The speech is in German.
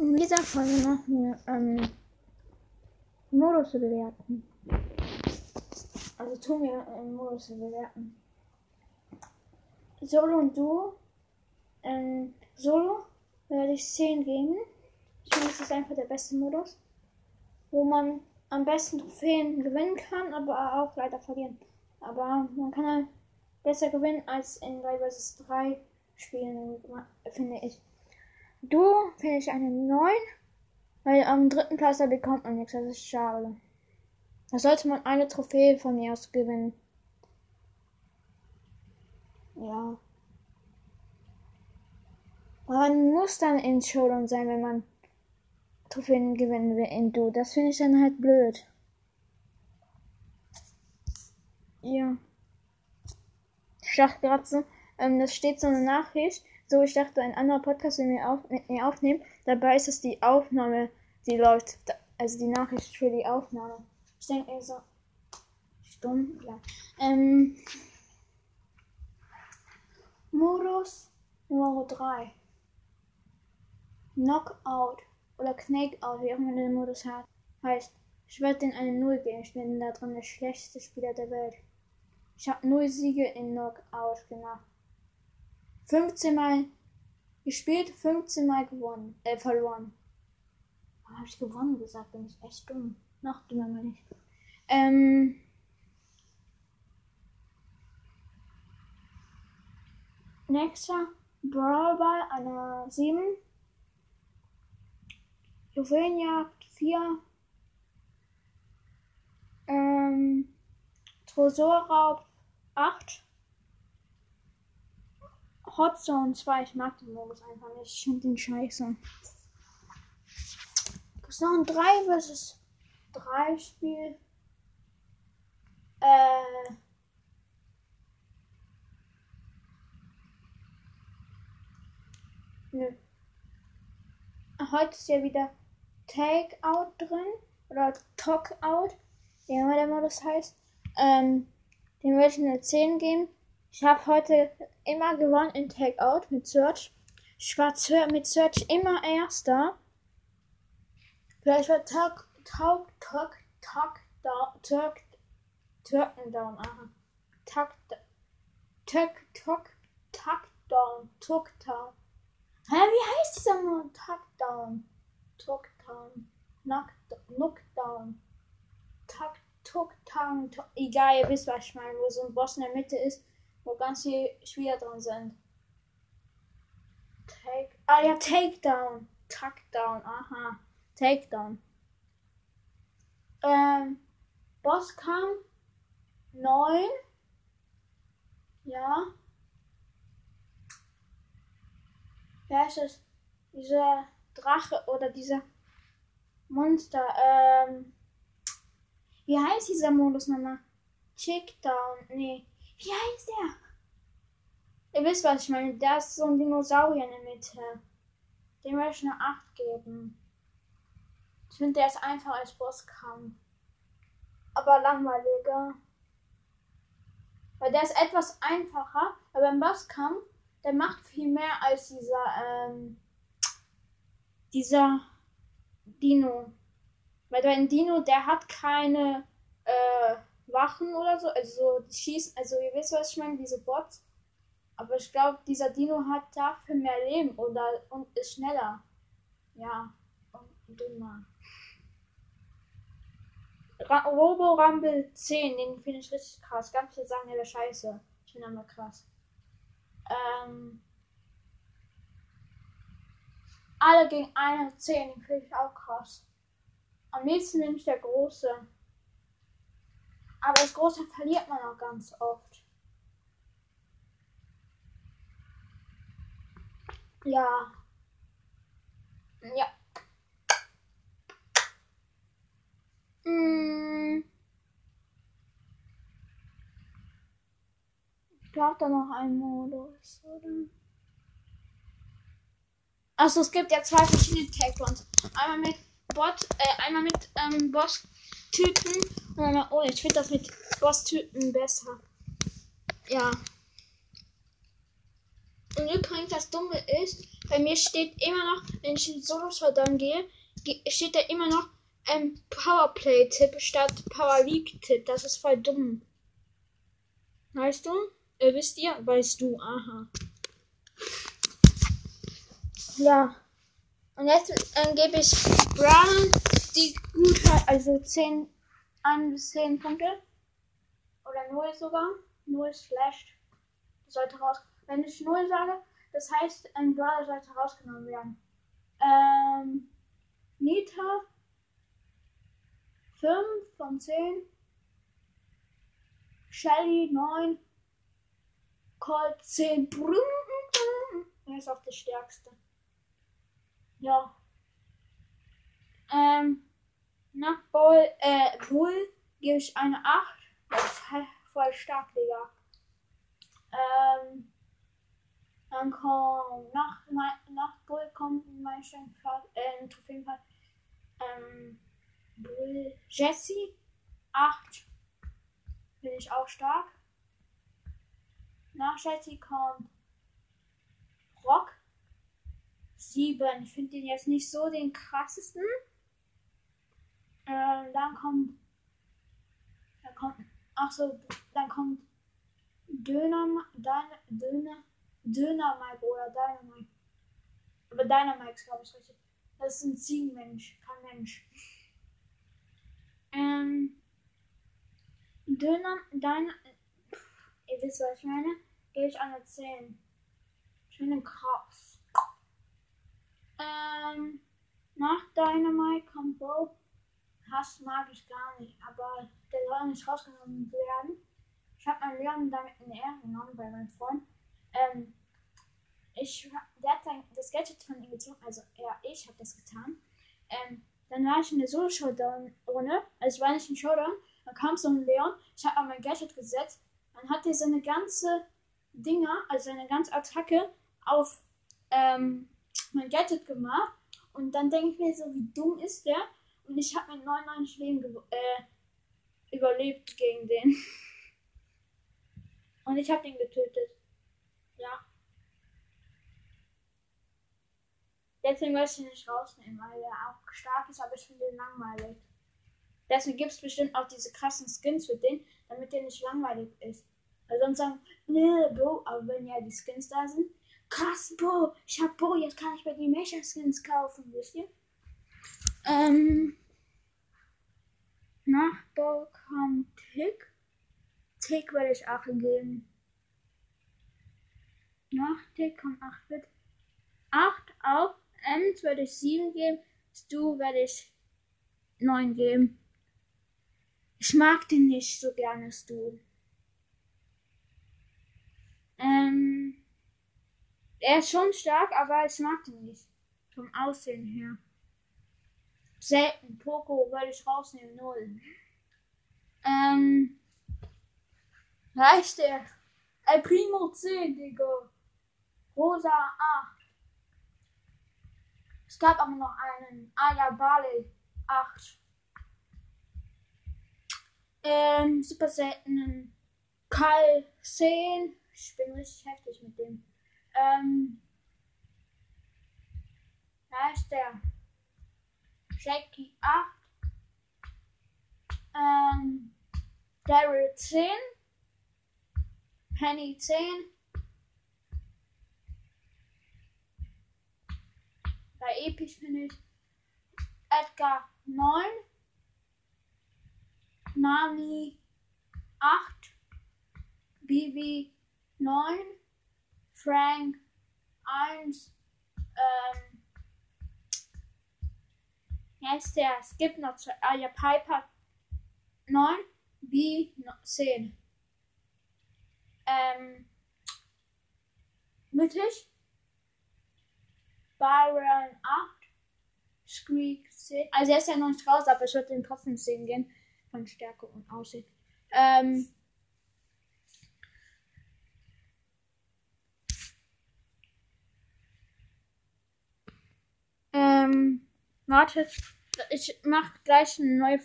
In dieser Folge machen wir ähm, Modus bewerten. Also tun wir ähm, Modus bewerten. Solo und Duo. Ähm, Solo werde ich 10 geben. Ich finde, das ist einfach der beste Modus. Wo man am besten Trophäen gewinnen kann, aber auch leider verlieren. Aber man kann halt besser gewinnen als in 3 vs 3 Spielen, finde ich. Du finde ich eine 9, weil am dritten Platz da bekommt man nichts. Das ist schade. Da sollte man eine Trophäe von mir aus gewinnen. Ja. Man muss dann in Showdown sein, wenn man Trophäen gewinnen will in Du. Das finde ich dann halt blöd. Ja. So, ähm, das steht so eine Nachricht. So, ich dachte, ein anderer Podcast will mir auf, mir aufnehmen. Dabei ist es die Aufnahme, die läuft. Also die Nachricht für die Aufnahme. Ich denke mir so. Stumm, ja. Ähm, Modus Nummer 3. Knockout oder Knakeout, wie auch immer der Modus hat, heißt, ich werde den eine Null geben. Ich bin da drin der schlechteste Spieler der Welt. Ich habe null Siege in Knockout gemacht. 15 Mal gespielt, 15 Mal gewonnen, äh, verloren. Habe ich gewonnen gesagt? Bin ich echt dumm. Noch dümmer mal nicht. Ähm. Nächster Brawlball, eine 7. Juwelenjagd 4. Ähm, Tresorraub 8. Hotzone 2, ich mag den Modus einfach nicht. Ich finde den scheiße. Das ist noch ein 3 vs 3 Spiel. Äh. Nö. Heute ist ja wieder Takeout drin. Oder Talkout. Wie immer der Modus heißt. Ähm, den würde ich eine 10 geben. Ich habe heute immer gewonnen in Takeout mit Search. Ich war mit Search immer Erster. Vielleicht war Talk, Talk, Talk, Talk, Talk, Turken down, aha. Talk, Talk, Talk, Talk down, Talk down. Hä, wie heißt dieser Mann? Talk down, Talk down, Knock, Knockdown, Talk, Talk down, egal, ihr wisst, was ich meine, wo so ein Boss in der Mitte ist wo ganz viele Spieler drin sind. Take. Ah ja, Takedown. Takedown, aha. Takedown. Ähm, Bosskampf 9. Ja. Wer ist es? Dieser Drache oder dieser Monster. Ähm, wie heißt dieser Modus nochmal? Chickdown. Nee. Wie heißt der? Ihr wisst, was ich meine. Da ist so ein Dinosaurier in der Mitte. Dem werde ich eine 8 geben. Ich finde, der ist einfach als Bosskampf. Aber langweiliger. Weil der ist etwas einfacher, aber im Bosskampf, der macht viel mehr als dieser, ähm, dieser Dino. Weil dein Dino, der hat keine, äh, Wachen oder so. Also schießen, also ihr wisst, was ich meine, diese Bots. Aber ich glaube, dieser Dino hat dafür mehr Leben oder und ist schneller. Ja, und dümmer. Robo Rumble 10, den finde ich richtig krass. Ganz viele sagen, ja, der Scheiße. Ich finde aber krass. Ähm, alle gegen eine 10, den finde ich auch krass. Am liebsten nehme ich der große. Aber das große verliert man auch ganz oft. Ja. Ja. Hm. Ich glaube da noch einen Modus, oder? Achso, es gibt ja zwei verschiedene Tag Ones. Einmal mit Bot, äh, einmal mit ähm, Boss-Typen Oh, ich finde das mit Boss-Typen besser. Ja. Und übrigens, das Dumme ist, bei mir steht immer noch, wenn ich in Solo Showdown gehe, ge- steht da immer noch ähm, Powerplay-Tipp statt Power League-Tipp. Das ist voll dumm. Weißt du? Äh, wisst ihr? Weißt du, aha. Ja. Und jetzt ähm, gebe ich Brown die Gutheit, also 10, 1 bis 10 Punkte. Oder 0 sogar. 0 slash. Sollte raus. Wenn ich 0 sage, das heißt, ein Brawler sollte rausgenommen werden. Ähm, Nita 5 von 10. Shelly 9. Colt 10. Er ist auch der stärkste. Ja. Ähm, nach Bull, äh, Bull gebe ich eine 8. Das ist halt voll stark, Digga. Ähm, dann kommt nach, nach Bull kommt mein Platz, äh, Trophäenplatz, ähm, Bull Jesse 8. Bin ich auch stark. Nach Jesse kommt Rock 7. Ich finde den jetzt nicht so den krassesten. Ähm, dann kommt. Dann kommt. Ach so, dann kommt Döner, Döner, Döner, Döner-Mike oder Dynamite. Aber Dynamite ist, glaube ich, richtig. Das ist ein Ziegenmensch, kein Mensch. Ähm. Döner, Dynamite. Ihr wisst, was ich meine? Gebe ich eine 10. Schöne krass. Ähm. Nach Dynamite kommt Bo. Hass mag ich gar nicht, aber der soll nicht rausgenommen werden. Ich habe meinen Leon damit in Ehre genommen bei meinem Freund. Ähm, ich, der hat sein, das Gadget von ihm gezogen, also er, ich habe das getan. Ähm, dann war ich in der Solo-Showdown-Runde, also ich war nicht in Showdown, dann kam so ein Leon, ich habe mein Gadget gesetzt, dann hat er seine ganze Dinger, also seine ganze Attacke auf ähm, mein Gadget gemacht und dann denke ich mir so, wie dumm ist der? Und ich habe mit 99 Leben äh, überlebt gegen den. Und ich habe den getötet. Ja. Deswegen möchte ich ihn nicht rausnehmen, weil er auch stark ist, aber ich finde ihn langweilig. Deswegen gibt es bestimmt auch diese krassen Skins für den, damit der nicht langweilig ist. Weil sonst sagen, nee, Bro, aber wenn ja die Skins da sind, krass, Bro, ich hab Bro, jetzt kann ich bei die Mecha-Skins kaufen, wisst ihr? Ähm, nach kommt Tick. Tick werde ich 8 geben. Nach Tick kommt 8 mit 8 auf. Ems werde ich 7 geben. Stu werde ich 9 geben. Ich mag den nicht so gerne, Stu. Ähm, er ist schon stark, aber ich mag den nicht. Vom Aussehen her. Selten. Poco würde ich rausnehmen. Null. Ähm. Reicht der? El Primo 10, Digga. Rosa 8. Es gab aber noch einen. Aya Bale 8. Ähm, super seltenen Karl 10. Ich bin richtig heftig mit dem. Ähm. Da ist der. Jackie 8. Ähm. Daryl 10. Penny 10. Bei Episch finde ich Edgar 9. Nami 8. Bibi 9. Frank 1. Ähm, jetzt der, es gibt noch zwei, ah ja, Piper 9. B 10. Ähm, mittig. Byron 8. Squeak 10. Also er ist ja noch nicht raus, aber ich würde den trotzdem 10 gehen. Von Stärke und Aussehen. Ähm, ähm, warte. Ich mach gleich eine neue